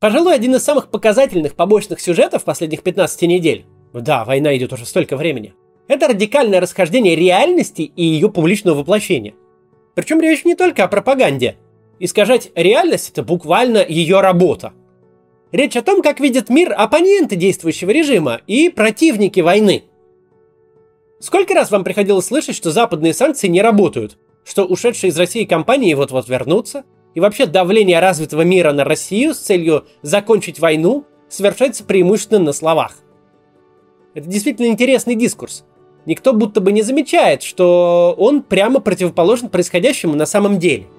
Пожалуй, один из самых показательных побочных сюжетов последних 15 недель. Да, война идет уже столько времени. Это радикальное расхождение реальности и ее публичного воплощения. Причем речь не только о пропаганде. Искажать реальность – это буквально ее работа. Речь о том, как видят мир оппоненты действующего режима и противники войны. Сколько раз вам приходилось слышать, что западные санкции не работают, что ушедшие из России компании вот-вот вернутся, и вообще давление развитого мира на Россию с целью закончить войну совершается преимущественно на словах. Это действительно интересный дискурс. Никто будто бы не замечает, что он прямо противоположен происходящему на самом деле –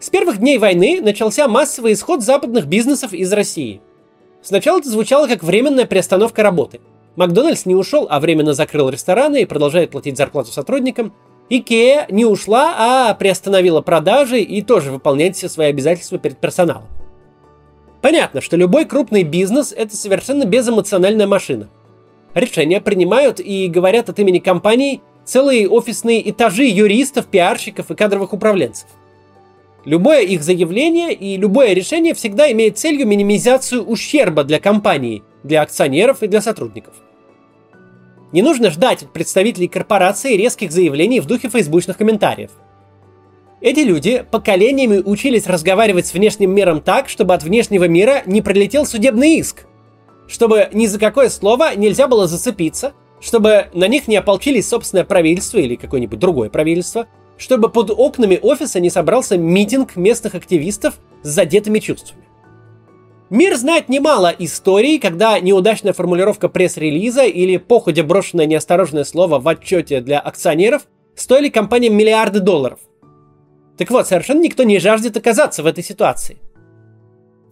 С первых дней войны начался массовый исход западных бизнесов из России. Сначала это звучало как временная приостановка работы. Макдональдс не ушел, а временно закрыл рестораны и продолжает платить зарплату сотрудникам. Икеа не ушла, а приостановила продажи и тоже выполняет все свои обязательства перед персоналом. Понятно, что любой крупный бизнес – это совершенно безэмоциональная машина. Решения принимают и говорят от имени компаний целые офисные этажи юристов, пиарщиков и кадровых управленцев. Любое их заявление и любое решение всегда имеет целью минимизацию ущерба для компании, для акционеров и для сотрудников. Не нужно ждать от представителей корпорации резких заявлений в духе фейсбучных комментариев. Эти люди поколениями учились разговаривать с внешним миром так, чтобы от внешнего мира не прилетел судебный иск. Чтобы ни за какое слово нельзя было зацепиться, чтобы на них не ополчились собственное правительство или какое-нибудь другое правительство – чтобы под окнами офиса не собрался митинг местных активистов с задетыми чувствами. Мир знает немало историй, когда неудачная формулировка пресс-релиза или походя брошенное неосторожное слово в отчете для акционеров стоили компаниям миллиарды долларов. Так вот, совершенно никто не жаждет оказаться в этой ситуации.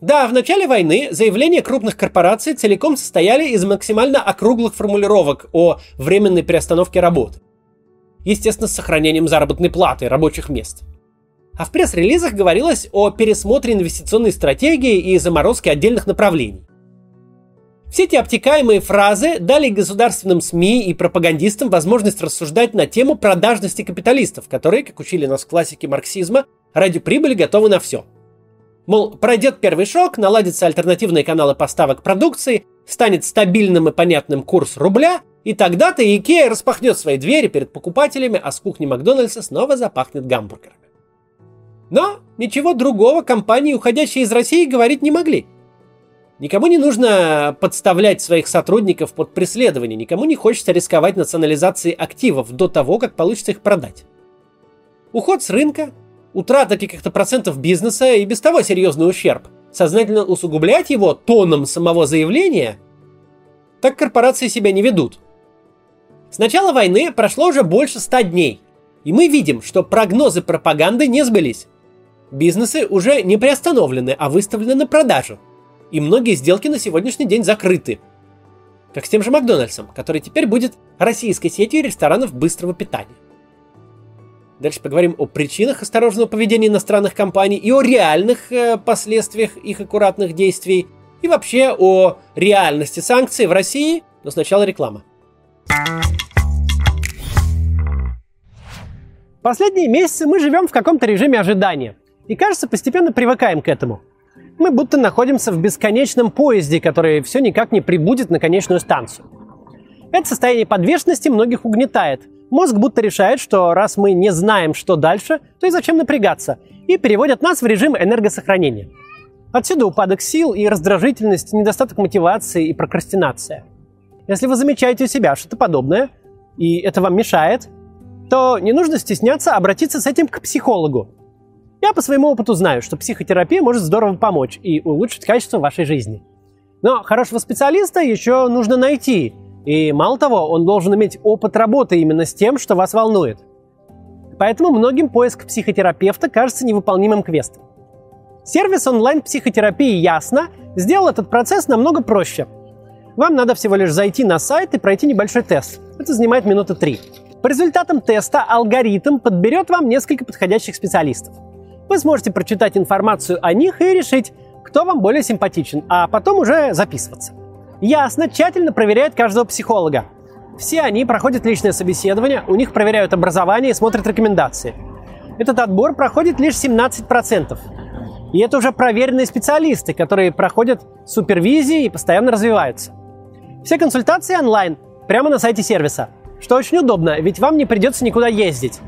Да, в начале войны заявления крупных корпораций целиком состояли из максимально округлых формулировок о временной приостановке работы естественно, с сохранением заработной платы рабочих мест. А в пресс-релизах говорилось о пересмотре инвестиционной стратегии и заморозке отдельных направлений. Все эти обтекаемые фразы дали государственным СМИ и пропагандистам возможность рассуждать на тему продажности капиталистов, которые, как учили нас классики марксизма, ради прибыли готовы на все. Мол, пройдет первый шок, наладятся альтернативные каналы поставок продукции, станет стабильным и понятным курс рубля, и тогда-то Икея распахнет свои двери перед покупателями, а с кухни Макдональдса снова запахнет гамбургерами. Но ничего другого компании, уходящие из России, говорить не могли. Никому не нужно подставлять своих сотрудников под преследование, никому не хочется рисковать национализацией активов до того, как получится их продать. Уход с рынка, утрата каких-то процентов бизнеса и без того серьезный ущерб. Сознательно усугублять его тоном самого заявления – так корпорации себя не ведут – с начала войны прошло уже больше ста дней, и мы видим, что прогнозы пропаганды не сбылись. Бизнесы уже не приостановлены, а выставлены на продажу. И многие сделки на сегодняшний день закрыты. Как с тем же Макдональдсом, который теперь будет российской сетью ресторанов быстрого питания. Дальше поговорим о причинах осторожного поведения иностранных компаний и о реальных э, последствиях их аккуратных действий. И вообще о реальности санкций в России, но сначала реклама. Последние месяцы мы живем в каком-то режиме ожидания. И, кажется, постепенно привыкаем к этому. Мы будто находимся в бесконечном поезде, который все никак не прибудет на конечную станцию. Это состояние подвешенности многих угнетает. Мозг будто решает, что раз мы не знаем, что дальше, то и зачем напрягаться, и переводят нас в режим энергосохранения. Отсюда упадок сил и раздражительность, недостаток мотивации и прокрастинация – если вы замечаете у себя что-то подобное, и это вам мешает, то не нужно стесняться обратиться с этим к психологу. Я по своему опыту знаю, что психотерапия может здорово помочь и улучшить качество вашей жизни. Но хорошего специалиста еще нужно найти. И мало того, он должен иметь опыт работы именно с тем, что вас волнует. Поэтому многим поиск психотерапевта кажется невыполнимым квестом. Сервис онлайн-психотерапии «Ясно» сделал этот процесс намного проще – вам надо всего лишь зайти на сайт и пройти небольшой тест. Это занимает минуты три. По результатам теста алгоритм подберет вам несколько подходящих специалистов. Вы сможете прочитать информацию о них и решить, кто вам более симпатичен, а потом уже записываться. Ясно, тщательно проверяет каждого психолога. Все они проходят личное собеседование, у них проверяют образование и смотрят рекомендации. этот отбор проходит лишь 17%. И это уже проверенные специалисты, которые проходят супервизии и постоянно развиваются. Все консультации онлайн, прямо на сайте сервиса, что очень удобно, ведь вам не придется никуда ездить.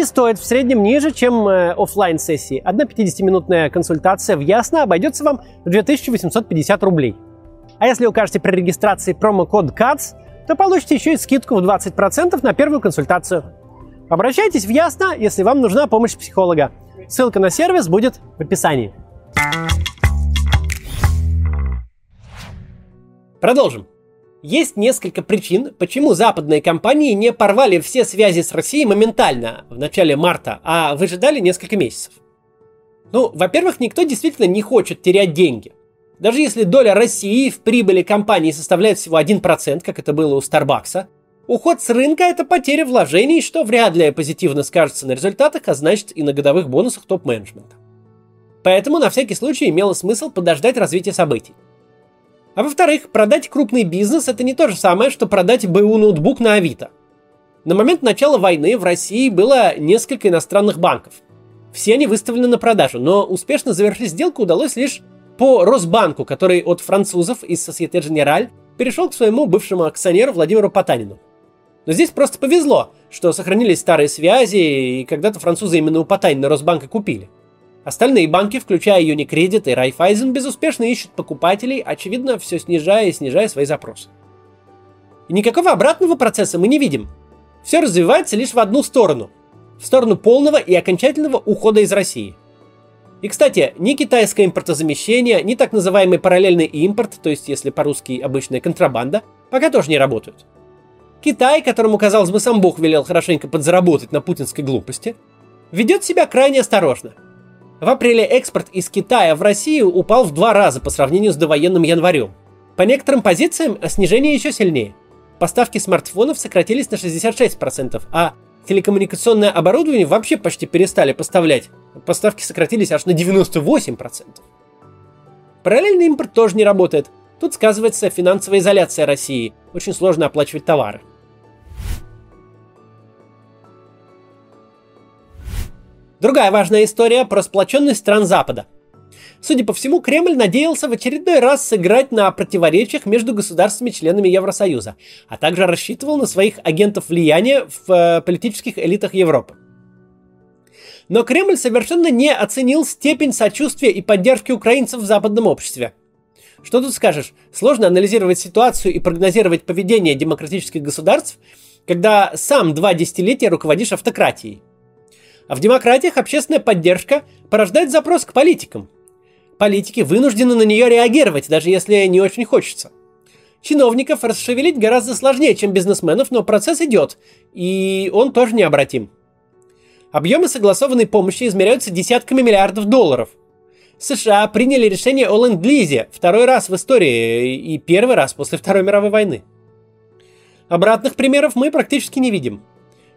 И стоит в среднем ниже, чем э, офлайн сессии. Одна 50-минутная консультация в Ясно обойдется вам в 2850 рублей. А если укажете при регистрации промокод CATS, то получите еще и скидку в 20% на первую консультацию. Обращайтесь в Ясно, если вам нужна помощь психолога. Ссылка на сервис будет в описании. Продолжим. Есть несколько причин, почему западные компании не порвали все связи с Россией моментально, в начале марта, а выжидали несколько месяцев. Ну, во-первых, никто действительно не хочет терять деньги. Даже если доля России в прибыли компании составляет всего 1%, как это было у Старбакса, уход с рынка – это потеря вложений, что вряд ли позитивно скажется на результатах, а значит и на годовых бонусах топ-менеджмента. Поэтому на всякий случай имело смысл подождать развития событий. А во-вторых, продать крупный бизнес – это не то же самое, что продать БУ ноутбук на Авито. На момент начала войны в России было несколько иностранных банков. Все они выставлены на продажу, но успешно завершить сделку удалось лишь по Росбанку, который от французов из Societe Generale перешел к своему бывшему акционеру Владимиру Потанину. Но здесь просто повезло, что сохранились старые связи, и когда-то французы именно у Потанина Росбанка купили – Остальные банки, включая Unicredit и Raiffeisen, безуспешно ищут покупателей, очевидно, все снижая и снижая свои запросы. И никакого обратного процесса мы не видим. Все развивается лишь в одну сторону. В сторону полного и окончательного ухода из России. И, кстати, ни китайское импортозамещение, ни так называемый параллельный импорт, то есть, если по-русски обычная контрабанда, пока тоже не работают. Китай, которому, казалось бы, сам Бог велел хорошенько подзаработать на путинской глупости, ведет себя крайне осторожно – в апреле экспорт из Китая в Россию упал в два раза по сравнению с довоенным январем. По некоторым позициям снижение еще сильнее. Поставки смартфонов сократились на 66%, а телекоммуникационное оборудование вообще почти перестали поставлять. Поставки сократились аж на 98%. Параллельный импорт тоже не работает. Тут сказывается финансовая изоляция России. Очень сложно оплачивать товары. Другая важная история про сплоченность стран Запада. Судя по всему, Кремль надеялся в очередной раз сыграть на противоречиях между государствами-членами Евросоюза, а также рассчитывал на своих агентов влияния в э, политических элитах Европы. Но Кремль совершенно не оценил степень сочувствия и поддержки украинцев в западном обществе. Что тут скажешь? Сложно анализировать ситуацию и прогнозировать поведение демократических государств, когда сам два десятилетия руководишь автократией. А в демократиях общественная поддержка порождает запрос к политикам. Политики вынуждены на нее реагировать, даже если не очень хочется. Чиновников расшевелить гораздо сложнее, чем бизнесменов, но процесс идет, и он тоже необратим. Объемы согласованной помощи измеряются десятками миллиардов долларов. США приняли решение о ленд-лизе второй раз в истории и первый раз после Второй мировой войны. Обратных примеров мы практически не видим.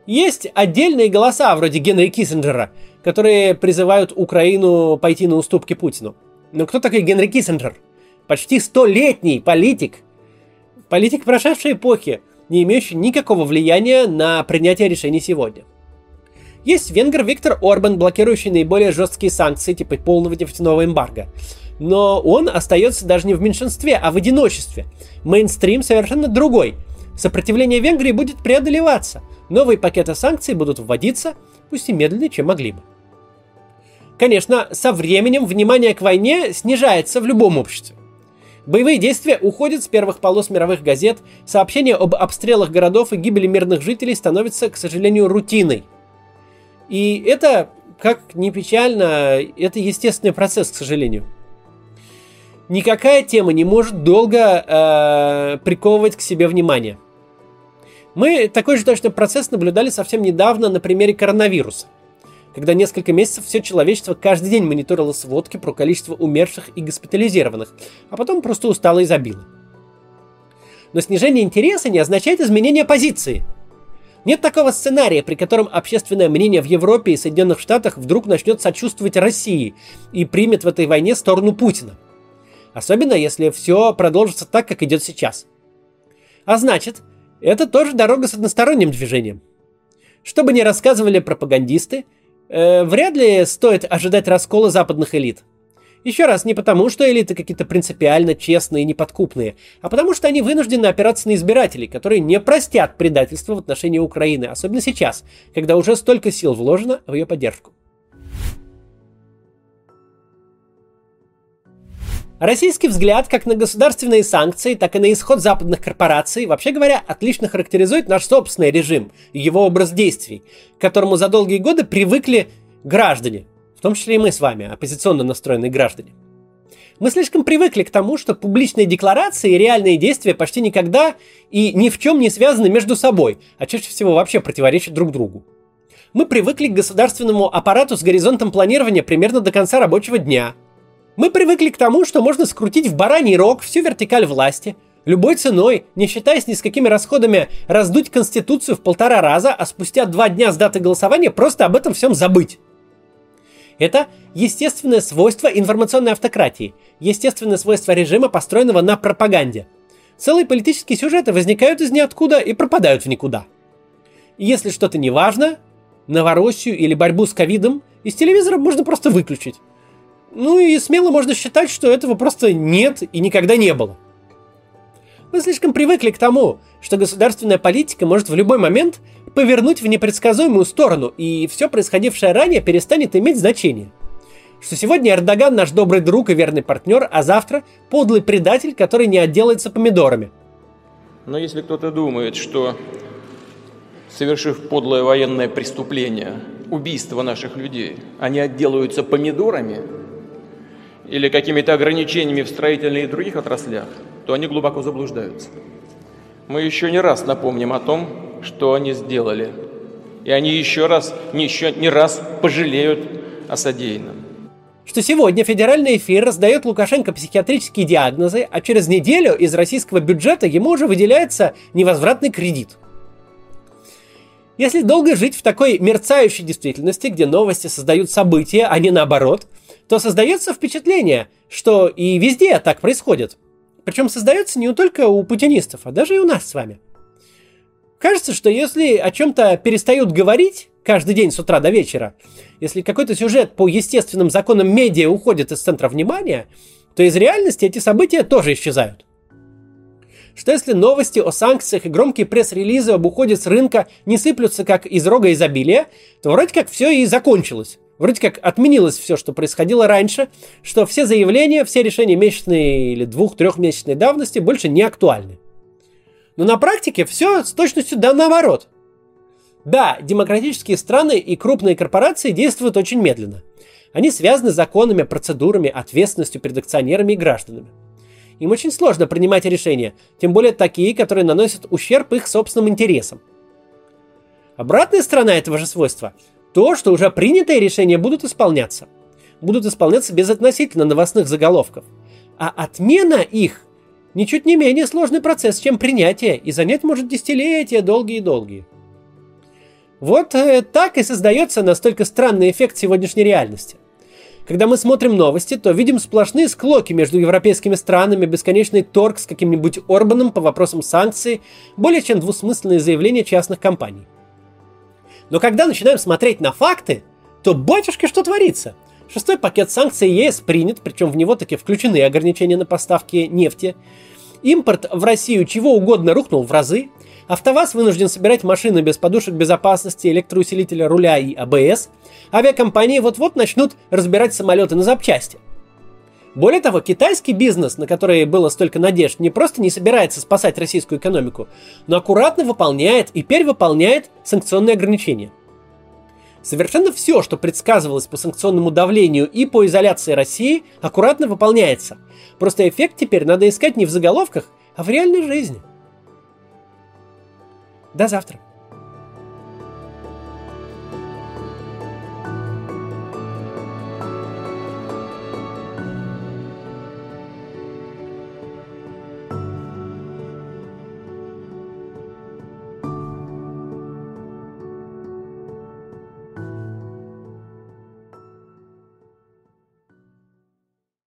Есть отдельные голоса, вроде Генри Киссинджера, которые призывают Украину пойти на уступки Путину. Но кто такой Генри Киссинджер? Почти столетний политик. Политик прошедшей эпохи, не имеющий никакого влияния на принятие решений сегодня. Есть венгер Виктор Орбан, блокирующий наиболее жесткие санкции, типа полного нефтяного эмбарго. Но он остается даже не в меньшинстве, а в одиночестве. Мейнстрим совершенно другой. Сопротивление Венгрии будет преодолеваться – Новые пакеты санкций будут вводиться, пусть и медленнее, чем могли бы. Конечно, со временем внимание к войне снижается в любом обществе. Боевые действия уходят с первых полос мировых газет, сообщения об обстрелах городов и гибели мирных жителей становятся, к сожалению, рутиной. И это, как ни печально, это естественный процесс, к сожалению. Никакая тема не может долго э, приковывать к себе внимание. Мы такой же точно процесс наблюдали совсем недавно на примере коронавируса, когда несколько месяцев все человечество каждый день мониторило сводки про количество умерших и госпитализированных, а потом просто устало и забило. Но снижение интереса не означает изменение позиции. Нет такого сценария, при котором общественное мнение в Европе и Соединенных Штатах вдруг начнет сочувствовать России и примет в этой войне сторону Путина. Особенно если все продолжится так, как идет сейчас. А значит, это тоже дорога с односторонним движением. Что бы ни рассказывали пропагандисты, Э, вряд ли стоит ожидать раскола западных элит. Еще раз, не потому, что элиты какие-то принципиально честные и неподкупные, а потому что они вынуждены опираться на избирателей, которые не простят предательства в отношении Украины, особенно сейчас, когда уже столько сил вложено в ее поддержку. Российский взгляд как на государственные санкции, так и на исход западных корпораций, вообще говоря, отлично характеризует наш собственный режим и его образ действий, к которому за долгие годы привыкли граждане, в том числе и мы с вами, оппозиционно настроенные граждане. Мы слишком привыкли к тому, что публичные декларации и реальные действия почти никогда и ни в чем не связаны между собой, а чаще всего вообще противоречат друг другу. Мы привыкли к государственному аппарату с горизонтом планирования примерно до конца рабочего дня – мы привыкли к тому, что можно скрутить в бараний рог всю вертикаль власти, любой ценой, не считаясь ни с какими расходами, раздуть Конституцию в полтора раза, а спустя два дня с даты голосования просто об этом всем забыть. Это естественное свойство информационной автократии, естественное свойство режима, построенного на пропаганде. Целые политические сюжеты возникают из ниоткуда и пропадают в никуда. Если что-то не важно, Новороссию или борьбу с ковидом, из телевизора можно просто выключить. Ну и смело можно считать, что этого просто нет и никогда не было. Мы слишком привыкли к тому, что государственная политика может в любой момент повернуть в непредсказуемую сторону, и все происходившее ранее перестанет иметь значение. Что сегодня Эрдоган наш добрый друг и верный партнер, а завтра подлый предатель, который не отделается помидорами. Но если кто-то думает, что совершив подлое военное преступление, убийство наших людей, они отделаются помидорами, или какими-то ограничениями в строительных и других отраслях, то они глубоко заблуждаются. Мы еще не раз напомним о том, что они сделали. И они еще раз, не еще не раз пожалеют о содеянном. Что сегодня федеральный эфир раздает Лукашенко психиатрические диагнозы, а через неделю из российского бюджета ему уже выделяется невозвратный кредит. Если долго жить в такой мерцающей действительности, где новости создают события, а не наоборот – то создается впечатление, что и везде так происходит. Причем создается не только у путинистов, а даже и у нас с вами. Кажется, что если о чем-то перестают говорить каждый день с утра до вечера, если какой-то сюжет по естественным законам медиа уходит из центра внимания, то из реальности эти события тоже исчезают. Что если новости о санкциях и громкие пресс-релизы об уходе с рынка не сыплются как из рога изобилия, то вроде как все и закончилось. Вроде как отменилось все, что происходило раньше, что все заявления, все решения месячной или двух-трехмесячной давности больше не актуальны. Но на практике все с точностью да наоборот. Да, демократические страны и крупные корпорации действуют очень медленно. Они связаны законами, процедурами, ответственностью перед акционерами и гражданами. Им очень сложно принимать решения, тем более такие, которые наносят ущерб их собственным интересам. Обратная сторона этого же свойства то, что уже принятые решения будут исполняться. Будут исполняться без относительно новостных заголовков. А отмена их ничуть не менее сложный процесс, чем принятие, и занять может десятилетия долгие-долгие. Вот э, так и создается настолько странный эффект сегодняшней реальности. Когда мы смотрим новости, то видим сплошные склоки между европейскими странами, бесконечный торг с каким-нибудь Орбаном по вопросам санкций, более чем двусмысленные заявления частных компаний. Но когда начинаем смотреть на факты, то батюшки, что творится? Шестой пакет санкций ЕС принят, причем в него таки включены ограничения на поставки нефти. Импорт в Россию чего угодно рухнул в разы. АвтоВАЗ вынужден собирать машины без подушек безопасности, электроусилителя руля и АБС. Авиакомпании вот-вот начнут разбирать самолеты на запчасти – более того, китайский бизнес, на который было столько надежд, не просто не собирается спасать российскую экономику, но аккуратно выполняет и перевыполняет санкционные ограничения. Совершенно все, что предсказывалось по санкционному давлению и по изоляции России, аккуратно выполняется. Просто эффект теперь надо искать не в заголовках, а в реальной жизни. До завтра.